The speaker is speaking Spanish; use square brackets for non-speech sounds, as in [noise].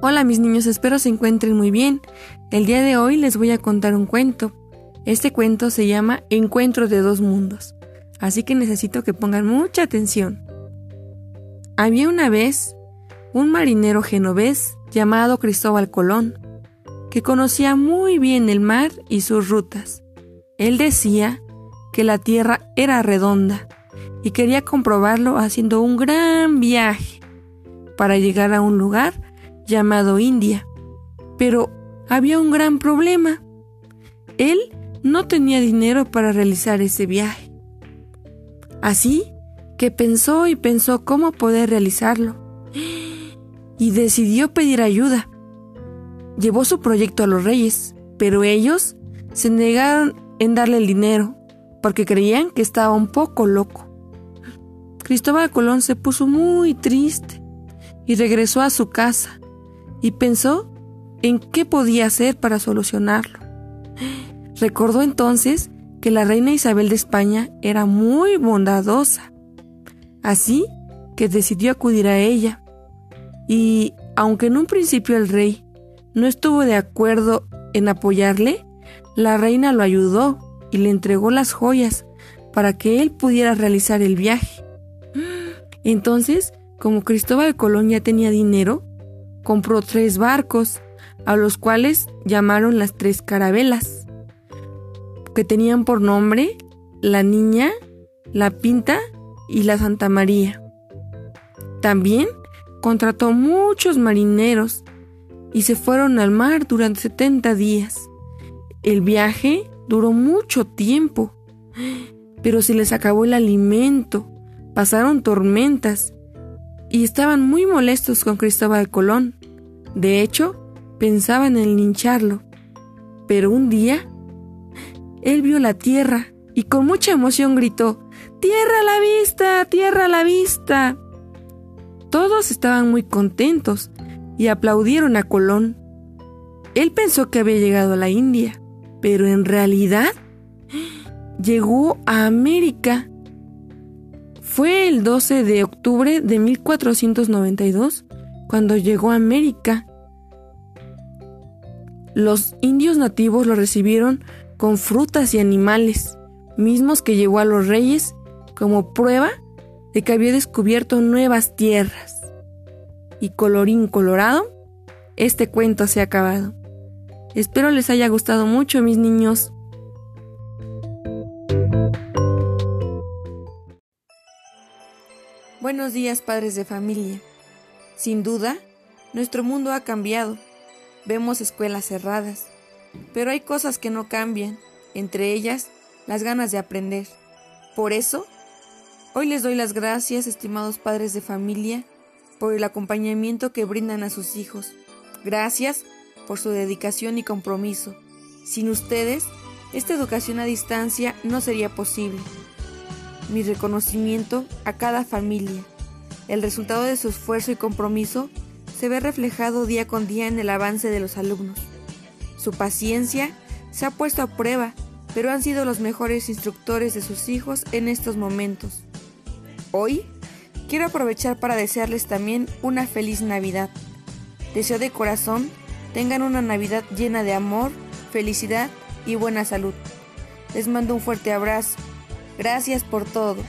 Hola mis niños, espero se encuentren muy bien. El día de hoy les voy a contar un cuento. Este cuento se llama Encuentro de dos mundos, así que necesito que pongan mucha atención. Había una vez un marinero genovés llamado Cristóbal Colón, que conocía muy bien el mar y sus rutas. Él decía que la tierra era redonda y quería comprobarlo haciendo un gran viaje para llegar a un lugar llamado India. Pero había un gran problema. Él no tenía dinero para realizar ese viaje. Así que pensó y pensó cómo poder realizarlo. Y decidió pedir ayuda. Llevó su proyecto a los reyes, pero ellos se negaron en darle el dinero, porque creían que estaba un poco loco. Cristóbal Colón se puso muy triste y regresó a su casa y pensó en qué podía hacer para solucionarlo. Recordó entonces que la reina Isabel de España era muy bondadosa, así que decidió acudir a ella. Y aunque en un principio el rey no estuvo de acuerdo en apoyarle, la reina lo ayudó y le entregó las joyas para que él pudiera realizar el viaje. Entonces, como Cristóbal Colón ya tenía dinero, compró tres barcos, a los cuales llamaron las tres carabelas, que tenían por nombre la Niña, la Pinta y la Santa María. También contrató muchos marineros y se fueron al mar durante 70 días. El viaje duró mucho tiempo, pero se les acabó el alimento, pasaron tormentas y estaban muy molestos con Cristóbal Colón. De hecho, pensaban en lincharlo. Pero un día, él vio la tierra y con mucha emoción gritó, ¡Tierra a la vista! ¡Tierra a la vista! Todos estaban muy contentos y aplaudieron a Colón. Él pensó que había llegado a la India, pero en realidad [gasps] llegó a América. Fue el 12 de octubre de 1492 cuando llegó a América. Los indios nativos lo recibieron con frutas y animales, mismos que llevó a los reyes como prueba de que había descubierto nuevas tierras. Y colorín colorado, este cuento se ha acabado. Espero les haya gustado mucho, mis niños. Buenos días, padres de familia. Sin duda, nuestro mundo ha cambiado. Vemos escuelas cerradas, pero hay cosas que no cambian, entre ellas las ganas de aprender. Por eso, hoy les doy las gracias, estimados padres de familia, por el acompañamiento que brindan a sus hijos. Gracias por su dedicación y compromiso. Sin ustedes, esta educación a distancia no sería posible. Mi reconocimiento a cada familia el resultado de su esfuerzo y compromiso se ve reflejado día con día en el avance de los alumnos. Su paciencia se ha puesto a prueba, pero han sido los mejores instructores de sus hijos en estos momentos. Hoy quiero aprovechar para desearles también una feliz Navidad. Deseo de corazón tengan una Navidad llena de amor, felicidad y buena salud. Les mando un fuerte abrazo. Gracias por todo.